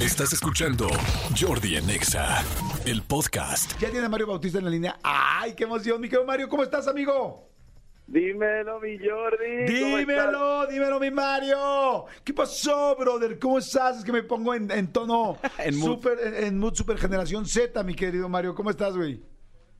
Estás escuchando Jordi en Exa, el podcast. Ya tiene a Mario Bautista en la línea. ¡Ay, qué emoción, mi querido Mario! ¿Cómo estás, amigo? Dímelo, mi Jordi. ¿cómo estás? Dímelo, dímelo, mi Mario. ¿Qué pasó, brother? ¿Cómo estás? Es que me pongo en, en tono En mood. super, en, en mood super generación Z, mi querido Mario. ¿Cómo estás, güey?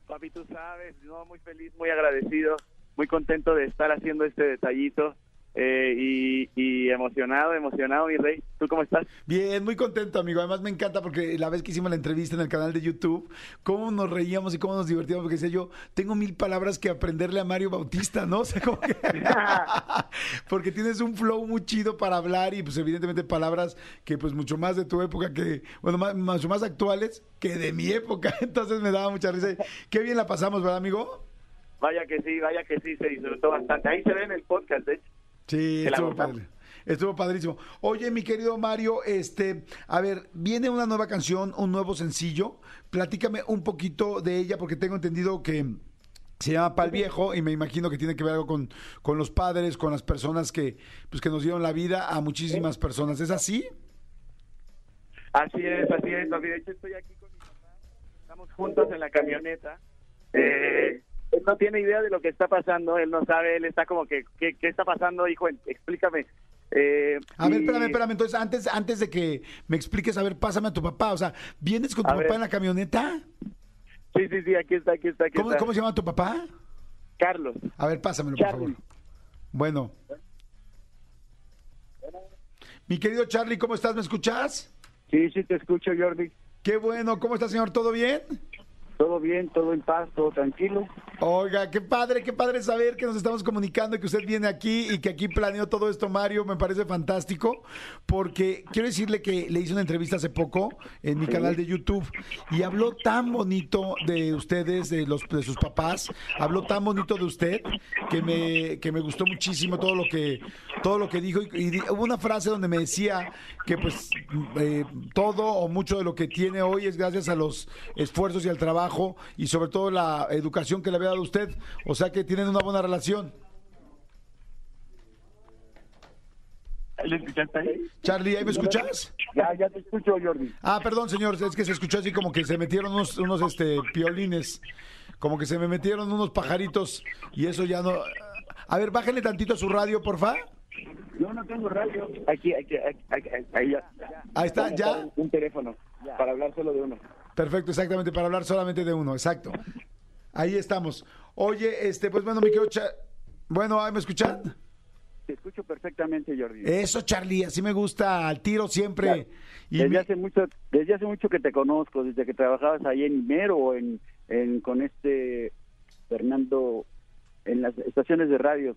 Papi, tú sabes, no, muy feliz, muy agradecido, muy contento de estar haciendo este detallito eh, y, y emocionado, emocionado, mi rey. ¿Tú cómo estás? Bien, muy contento, amigo. Además me encanta porque la vez que hicimos la entrevista en el canal de YouTube, cómo nos reíamos y cómo nos divertíamos, porque decía yo, tengo mil palabras que aprenderle a Mario Bautista, ¿no? O sea, como que... porque tienes un flow muy chido para hablar y pues evidentemente palabras que pues mucho más de tu época que, bueno, más, mucho más actuales que de mi época. Entonces me daba mucha risa. Qué bien la pasamos, ¿verdad, amigo? Vaya que sí, vaya que sí, se disfrutó bastante. Ahí se ve en el podcast, de hecho. Sí, estuvo padre. Estuvo padrísimo. Oye, mi querido Mario, este, a ver, viene una nueva canción, un nuevo sencillo. Platícame un poquito de ella, porque tengo entendido que se llama Pal Viejo y me imagino que tiene que ver algo con, con los padres, con las personas que, pues, que nos dieron la vida a muchísimas personas. ¿Es así? Así es, así es. De hecho, estoy aquí con mi papá. Estamos juntos en la camioneta. Eh, él no tiene idea de lo que está pasando. Él no sabe. Él está como que, ¿qué, qué está pasando, hijo? Explícame. Eh, A ver, espérame, espérame. Entonces, antes, antes de que me expliques, a ver, pásame a tu papá. O sea, ¿vienes con tu A papá ver. en la camioneta? Sí, sí, sí, aquí está, aquí está, aquí ¿Cómo, está. ¿Cómo se llama tu papá? Carlos. A ver, pásamelo, por favor. Bueno. Mi querido Charlie, ¿cómo estás? ¿Me escuchas? Sí, sí, te escucho, Jordi. Qué bueno. ¿Cómo está, señor? ¿Todo bien? Todo bien, todo en paz, todo tranquilo. Oiga, qué padre, qué padre saber que nos estamos comunicando y que usted viene aquí y que aquí planeó todo esto, Mario. Me parece fantástico porque quiero decirle que le hice una entrevista hace poco en mi canal de YouTube y habló tan bonito de ustedes, de los de sus papás, habló tan bonito de usted que me que me gustó muchísimo todo lo que todo lo que dijo y, y hubo una frase donde me decía que pues eh, todo o mucho de lo que tiene hoy es gracias a los esfuerzos y al trabajo y sobre todo la educación que le había dado usted. O sea que tienen una buena relación. ¿Le escuchaste ahí? Charlie, ¿ahí me escuchas? Ya, ya te escucho, Jordi. Ah, perdón, señor, es que se escuchó así como que se metieron unos, unos este, piolines, como que se me metieron unos pajaritos y eso ya no... A ver, bájenle tantito a su radio, porfa. No, no tengo radio. Aquí, aquí, aquí, aquí, ahí ya. Ahí está, ya. Un teléfono para hablar solo de uno. Perfecto, exactamente, para hablar solamente de uno, exacto. Ahí estamos. Oye, este, pues bueno, mi querido Cha- Bueno, ¿ahí me escuchan? Te escucho perfectamente, Jordi. Eso, Charlie, así me gusta, al tiro siempre. Y desde mi- hace mucho, desde hace mucho que te conozco, desde que trabajabas ahí en Imero o en, en con este Fernando en las estaciones de radio.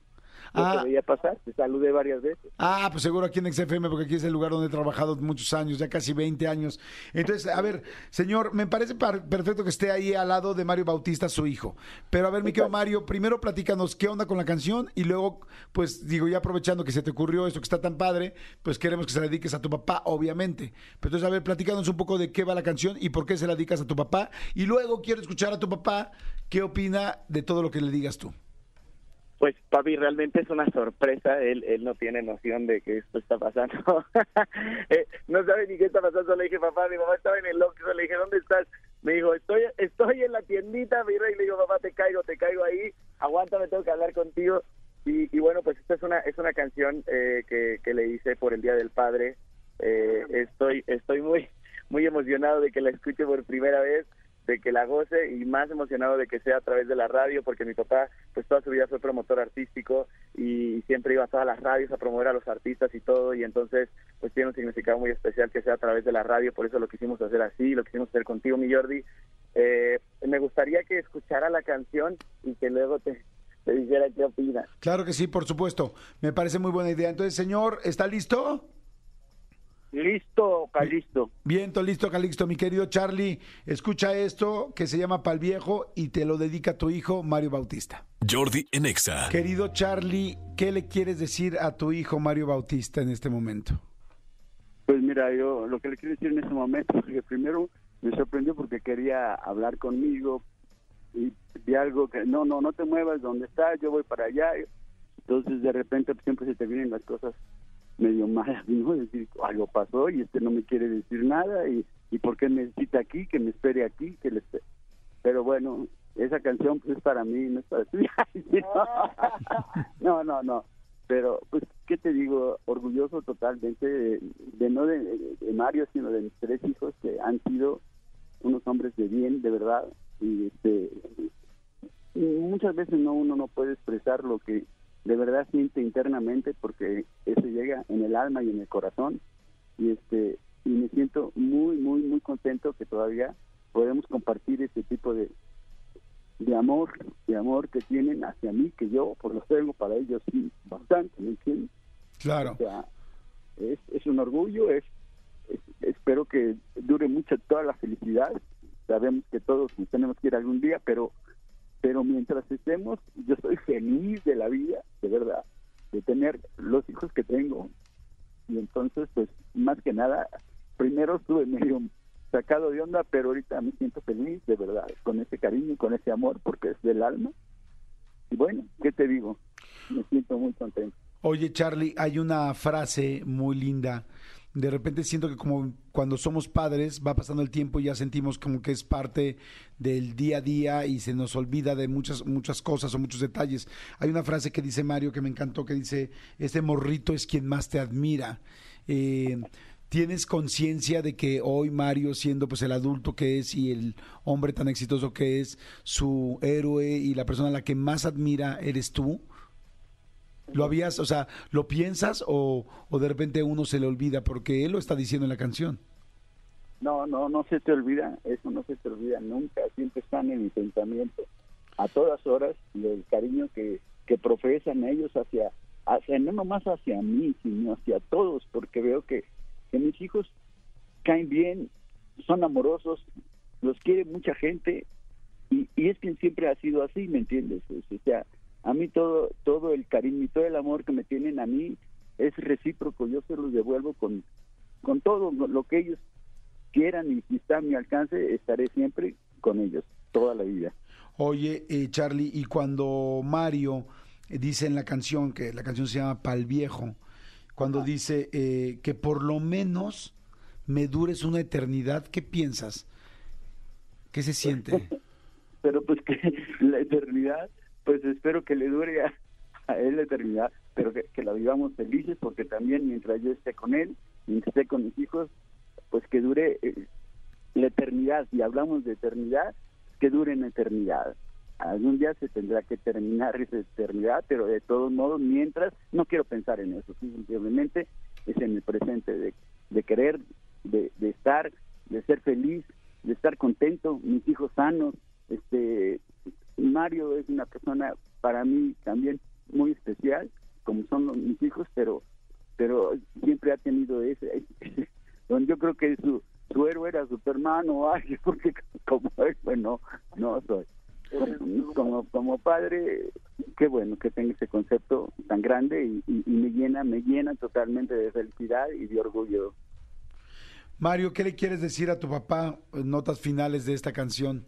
Yo Ah. te veía pasar, te saludé varias veces. Ah, pues seguro aquí en XFM, porque aquí es el lugar donde he trabajado muchos años, ya casi 20 años. Entonces, a ver, señor, me parece par- perfecto que esté ahí al lado de Mario Bautista, su hijo. Pero a ver, mi querido Mario, primero platícanos qué onda con la canción y luego, pues digo, ya aprovechando que se te ocurrió esto que está tan padre, pues queremos que se la dediques a tu papá, obviamente. Pero entonces, a ver, platícanos un poco de qué va la canción y por qué se la dedicas a tu papá. Y luego quiero escuchar a tu papá qué opina de todo lo que le digas tú. Pues papi, realmente es una sorpresa, él, él no tiene noción de que esto está pasando. Eh, no sabe ni qué está pasando, le dije, papá, mi mamá estaba en el Oxxo, le dije, ¿dónde estás? Me dijo, estoy estoy en la tiendita, mi rey, le digo, papá, te caigo, te caigo ahí, aguántame, tengo que hablar contigo. Y, y bueno, pues esta es una es una canción eh, que, que le hice por el Día del Padre. Eh, estoy estoy muy muy emocionado de que la escuche por primera vez de que la goce y más emocionado de que sea a través de la radio porque mi papá pues toda su vida fue promotor artístico y siempre iba a todas las radios a promover a los artistas y todo y entonces pues tiene un significado muy especial que sea a través de la radio por eso lo quisimos hacer así lo quisimos hacer contigo mi Jordi Eh, me gustaría que escuchara la canción y que luego te, te dijera qué opina Claro que sí, por supuesto. Me parece muy buena idea. Entonces, señor, ¿está listo? Listo listo Bien, to- listo, Calixto. Mi querido Charlie, escucha esto que se llama Pal Viejo y te lo dedica a tu hijo, Mario Bautista. Jordi en Exa. Querido Charlie, ¿qué le quieres decir a tu hijo, Mario Bautista, en este momento? Pues mira, yo lo que le quiero decir en este momento es que primero me sorprendió porque quería hablar conmigo y de algo que no, no, no te muevas donde estás, yo voy para allá. Entonces de repente pues, siempre se te vienen las cosas medio mal, ¿no? decir, algo pasó y este no me quiere decir nada y, y por qué necesita aquí, que me espere aquí, que le espere. Pero bueno, esa canción pues es para mí, no es para ti. no, no, no. Pero, pues, ¿qué te digo? Orgulloso totalmente de, no de, de, Mario, sino de mis tres hijos que han sido unos hombres de bien, de verdad. Y este muchas veces no uno no puede expresar lo que de verdad siente internamente porque eso llega en el alma y en el corazón. Y este y me siento muy muy muy contento que todavía podemos compartir este tipo de de amor de amor que tienen hacia mí que yo por lo tengo para ellos sí bastante ¿me entiendes? claro. O sea es, es un orgullo es, espero que dure mucho toda la felicidad. Sabemos que todos tenemos que ir algún día pero pero mientras estemos, yo estoy feliz de la vida, de verdad, de tener los hijos que tengo. Y entonces, pues, más que nada, primero estuve medio sacado de onda, pero ahorita me siento feliz, de verdad, con ese cariño, con ese amor, porque es del alma. Y bueno, ¿qué te digo? Me siento muy contento. Oye, Charlie, hay una frase muy linda de repente siento que como cuando somos padres va pasando el tiempo y ya sentimos como que es parte del día a día y se nos olvida de muchas muchas cosas o muchos detalles. Hay una frase que dice Mario que me encantó que dice, este morrito es quien más te admira. Eh, ¿Tienes conciencia de que hoy Mario, siendo pues el adulto que es y el hombre tan exitoso que es, su héroe y la persona a la que más admira eres tú? ¿Lo habías, o sea, lo piensas o, o de repente uno se le olvida porque él lo está diciendo en la canción? No, no, no se te olvida, eso no se te olvida nunca, siempre están en mi pensamiento, a todas horas, el cariño que, que profesan ellos hacia, hacia, no nomás hacia mí, sino hacia todos, porque veo que, que mis hijos caen bien, son amorosos, los quiere mucha gente, y, y es que siempre ha sido así, ¿me entiendes? O sea, a mí todo todo el cariño y todo el amor que me tienen a mí es recíproco. Yo se los devuelvo con con todo lo que ellos quieran y si está a mi alcance estaré siempre con ellos toda la vida. Oye eh, Charlie y cuando Mario dice en la canción que la canción se llama Pal Viejo cuando dice eh, que por lo menos me dures una eternidad qué piensas qué se siente pero pues que la eternidad pues espero que le dure a, él la eternidad, pero que, la vivamos felices, porque también mientras yo esté con él, mientras esté con mis hijos, pues que dure eh, la eternidad. Si hablamos de eternidad, que dure en eternidad. Algún día se tendrá que terminar esa eternidad, pero de todos modos, mientras, no quiero pensar en eso, simplemente es en el presente, de, de querer, de, de estar, de ser feliz, de estar contento, mis hijos sanos, este Mario es una persona para mí también muy especial, como son mis hijos, pero pero siempre ha tenido ese, yo creo que su, su héroe era Superman o alguien, porque como él, bueno, no soy. Como, como padre, qué bueno que tenga ese concepto tan grande y, y me llena, me llena totalmente de felicidad y de orgullo. Mario, ¿qué le quieres decir a tu papá notas finales de esta canción?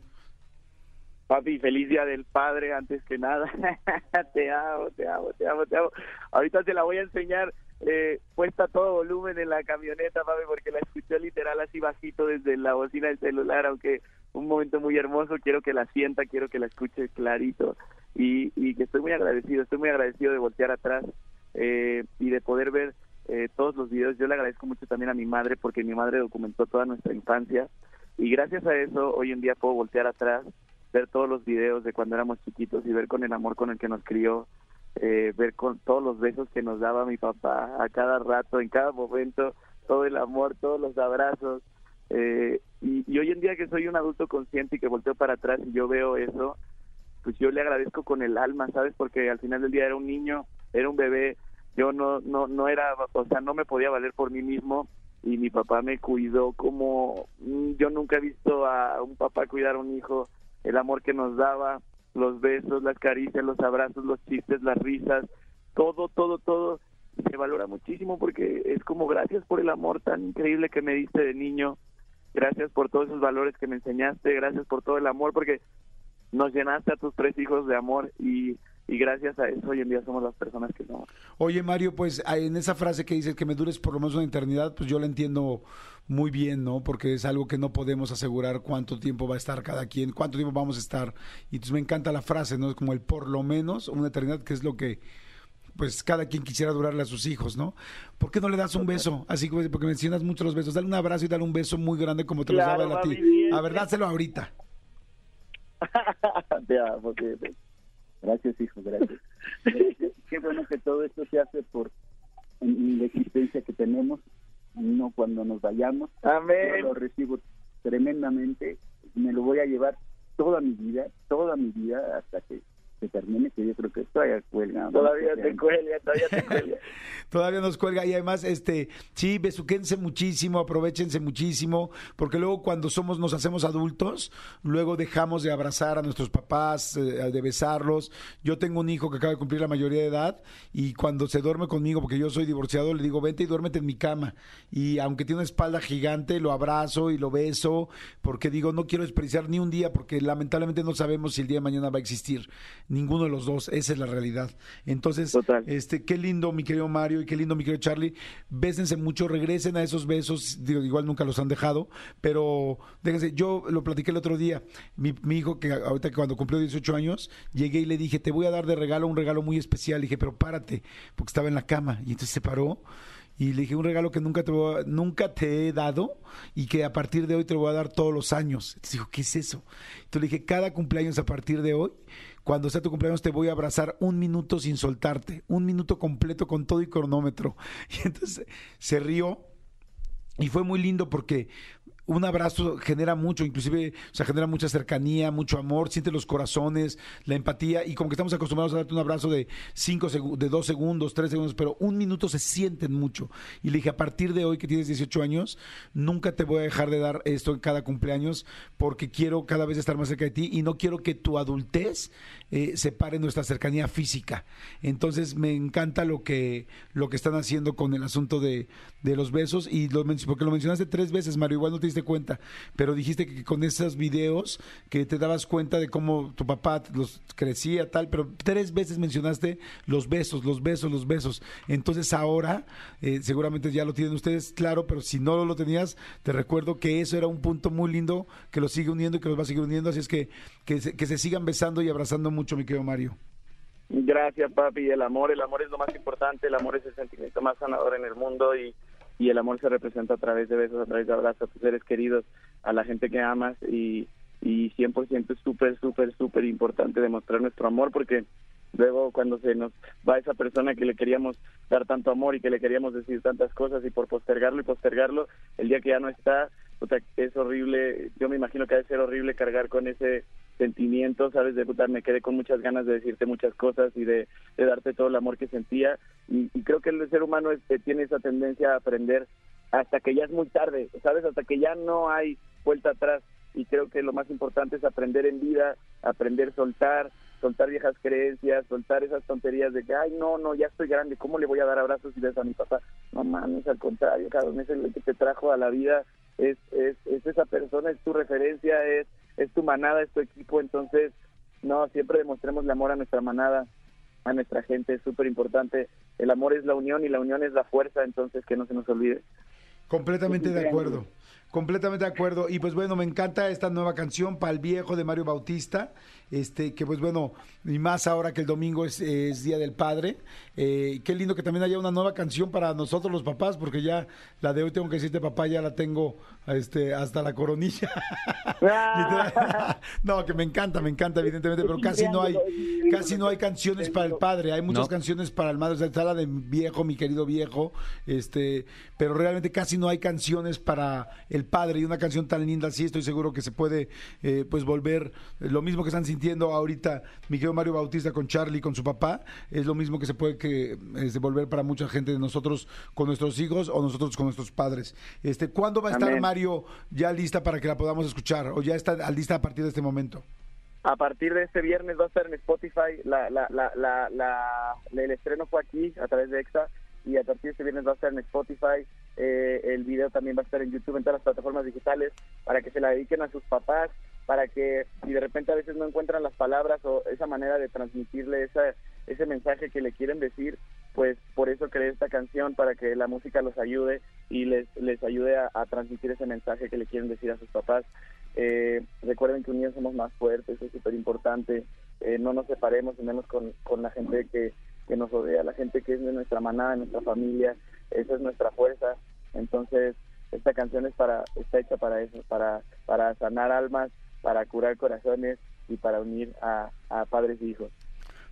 Papi, feliz día del padre antes que nada. te amo, te amo, te amo, te amo. Ahorita te la voy a enseñar eh, puesta todo volumen en la camioneta, papi, porque la escuché literal así bajito desde la bocina del celular, aunque un momento muy hermoso, quiero que la sienta, quiero que la escuche clarito y, y que estoy muy agradecido, estoy muy agradecido de voltear atrás eh, y de poder ver eh, todos los videos. Yo le agradezco mucho también a mi madre porque mi madre documentó toda nuestra infancia y gracias a eso hoy en día puedo voltear atrás ver todos los videos de cuando éramos chiquitos y ver con el amor con el que nos crió, eh, ver con todos los besos que nos daba mi papá a cada rato, en cada momento, todo el amor, todos los abrazos. Eh, y, hoy en día que soy un adulto consciente y que volteo para atrás y yo veo eso, pues yo le agradezco con el alma, ¿sabes? Porque al final del día era un niño, era un bebé, yo no, no, no era, o sea, no me podía valer por mí mismo y mi papá me cuidó como yo nunca he visto a un papá cuidar a un hijo el amor que nos daba, los besos, las caricias, los abrazos, los chistes, las risas, todo, todo, todo se valora muchísimo porque es como gracias por el amor tan increíble que me diste de niño, gracias por todos esos valores que me enseñaste, gracias por todo el amor porque nos llenaste a tus tres hijos de amor y, y gracias a eso hoy en día somos las personas que somos. Oye, Mario, pues en esa frase que dices que me dures por lo menos una eternidad, pues yo la entiendo muy bien, ¿no? Porque es algo que no podemos asegurar cuánto tiempo va a estar cada quien, cuánto tiempo vamos a estar. Y entonces me encanta la frase, ¿no? Es como el por lo menos una eternidad, que es lo que pues cada quien quisiera durarle a sus hijos, ¿no? ¿Por qué no le das un beso? Así que porque mencionas mucho los besos. Dale un abrazo y dale un beso muy grande como te lo daba a ti. A ver, dáselo ahorita. Te amo, Gracias, hijo, gracias. Qué bueno que todo esto se hace por la existencia que tenemos, no cuando nos vayamos. Amén. Yo lo recibo tremendamente, me lo voy a llevar toda mi vida, toda mi vida hasta que se termine, que yo creo que todavía cuelga. Todavía te cuelga, todavía te cuelga. todavía nos cuelga y además, este, sí, besuquense muchísimo, aprovechense muchísimo, porque luego cuando somos, nos hacemos adultos, luego dejamos de abrazar a nuestros papás, eh, de besarlos. Yo tengo un hijo que acaba de cumplir la mayoría de edad y cuando se duerme conmigo, porque yo soy divorciado, le digo, vente y duérmete en mi cama. Y aunque tiene una espalda gigante, lo abrazo y lo beso, porque digo, no quiero desperdiciar ni un día, porque lamentablemente no sabemos si el día de mañana va a existir ninguno de los dos, esa es la realidad. Entonces, este, qué lindo mi querido Mario y qué lindo mi querido Charlie, bésense mucho, regresen a esos besos, digo, igual nunca los han dejado, pero déjense, yo lo platiqué el otro día, mi, hijo que ahorita cuando cumplió 18 años, llegué y le dije, te voy a dar de regalo un regalo muy especial, dije, pero párate, porque estaba en la cama, y entonces se paró y le dije un regalo que nunca te, nunca te he dado y que a partir de hoy te lo voy a dar todos los años. Entonces dijo, ¿qué es eso? Entonces le dije, cada cumpleaños a partir de hoy, cuando sea tu cumpleaños te voy a abrazar un minuto sin soltarte, un minuto completo con todo y cronómetro. Y entonces se rió y fue muy lindo porque un abrazo genera mucho, inclusive, o genera mucha cercanía, mucho amor, siente los corazones, la empatía, y como que estamos acostumbrados a darte un abrazo de cinco de dos segundos, tres segundos, pero un minuto se sienten mucho. Y le dije, a partir de hoy que tienes 18 años, nunca te voy a dejar de dar esto en cada cumpleaños, porque quiero cada vez estar más cerca de ti y no quiero que tu adultez eh, separe nuestra cercanía física. Entonces me encanta lo que, lo que están haciendo con el asunto de, de los besos, y lo, porque lo mencionaste tres veces, Mario, igual no te cuenta, pero dijiste que con esos videos que te dabas cuenta de cómo tu papá los crecía, tal, pero tres veces mencionaste los besos, los besos, los besos. Entonces ahora, eh, seguramente ya lo tienen ustedes claro, pero si no lo tenías, te recuerdo que eso era un punto muy lindo que los sigue uniendo y que los va a seguir uniendo, así es que que se, que se sigan besando y abrazando mucho, mi querido Mario. Gracias, papi. El amor, el amor es lo más importante, el amor es el sentimiento más sanador en el mundo y y el amor se representa a través de besos, a través de abrazos a tus seres queridos, a la gente que amas y, y 100% es súper, súper, súper importante demostrar nuestro amor porque luego cuando se nos va esa persona que le queríamos dar tanto amor y que le queríamos decir tantas cosas y por postergarlo y postergarlo, el día que ya no está, es horrible, yo me imagino que ha de ser horrible cargar con ese sentimiento, sabes, de puta, me quedé con muchas ganas de decirte muchas cosas y de, darte todo el amor que sentía. Y, creo que el ser humano este, tiene esa tendencia a aprender hasta que ya es muy tarde, sabes, hasta que ya no hay vuelta atrás. Y creo que lo más importante es aprender en vida, aprender a soltar, soltar viejas creencias, soltar esas tonterías de que, ay, no, no, ya estoy grande, ¿cómo le voy a dar abrazos y besos a mi papá? No mames, al contrario, cada vez el que te trajo a la vida, es, es, es esa persona, es tu referencia, es, es tu manada, es tu equipo, entonces, no, siempre demostremos el amor a nuestra manada, a nuestra gente, es súper importante. El amor es la unión y la unión es la fuerza, entonces que no se nos olvide. Completamente de acuerdo. Completamente de acuerdo. Y pues bueno, me encanta esta nueva canción, Pal Viejo de Mario Bautista este, que pues bueno, y más ahora que el domingo es, Día del Padre. Eh, qué lindo que también haya una nueva canción para nosotros los papás, porque ya la de hoy tengo que decirte papá, ya la tengo este, hasta la coronilla. no, que me encanta, me encanta evidentemente, pero casi no hay, casi no hay canciones para el padre, hay muchas canciones para el madre, o sea, está la de viejo, mi querido viejo, este, pero realmente casi no hay canciones para el padre y una canción tan linda así estoy seguro que se puede eh, pues volver lo mismo que están sintiendo ahorita mi querido Mario Bautista con Charlie, con su papá, es lo mismo que se puede que devolver para mucha gente de nosotros con nuestros hijos o nosotros con nuestros padres. Este, ¿Cuándo va a estar Mario ya lista para que la podamos escuchar o ya está lista a partir de este momento? A partir de este viernes va a estar en Spotify, la, la, la, la, el estreno fue aquí a través de EXA y a partir de este viernes va a estar en Spotify, eh, el video también va a estar en YouTube, en todas las plataformas digitales, para que se la dediquen a sus papás, para que si de repente a veces no encuentran las palabras o esa manera de transmitirle esa, ese mensaje que le quieren decir, pues por eso creé esta canción, para que la música los ayude y les, les ayude a, transmitir ese mensaje que le quieren decir a sus papás. Eh, recuerden que unidos somos más fuertes, es súper importante, eh, no nos separemos, menos con, con la gente que, que nos rodea, la gente que es de nuestra manada, de nuestra familia, esa es nuestra fuerza. Entonces, esta canción es para, está hecha para eso, para, para sanar almas, para curar corazones y para unir a, padres y hijos.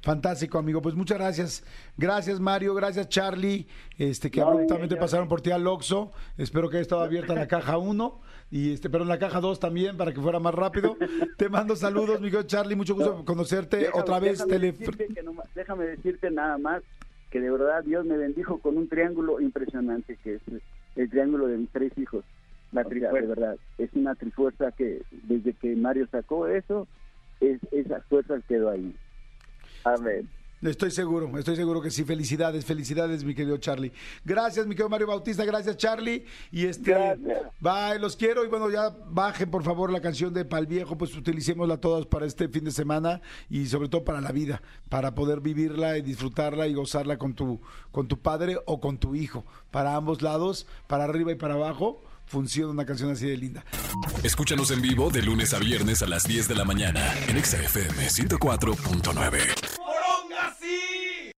Fantástico, amigo. Pues muchas gracias. Gracias, Mario. Gracias, Charlie. Este, que abruptamente pasaron por ti al Oxxo. Espero que haya estado abierta la caja 1 y este, pero en la caja 2 también para que fuera más rápido. Te mando saludos, Miguel Charlie. Mucho gusto conocerte otra vez. déjame decirte nada más que de verdad Dios me bendijo con un triángulo impresionante que es el triángulo de mis tres hijos. La de verdad, es una trifuerza que desde que Mario sacó eso, es, esa fuerza quedó ahí. Amén. Estoy seguro, estoy seguro que sí. Felicidades, felicidades, mi querido Charlie. Gracias, mi querido Mario Bautista. Gracias, Charlie. Y este, bye, los quiero. Y bueno, ya bajen, por favor, la canción de Pal Viejo. Pues utilicémosla todas para este fin de semana y sobre todo para la vida, para poder vivirla y disfrutarla y gozarla con tu, con tu padre o con tu hijo. Para ambos lados, para arriba y para abajo funciona una canción así de linda. Escúchanos en vivo de lunes a viernes a las 10 de la mañana en XFM 104.9.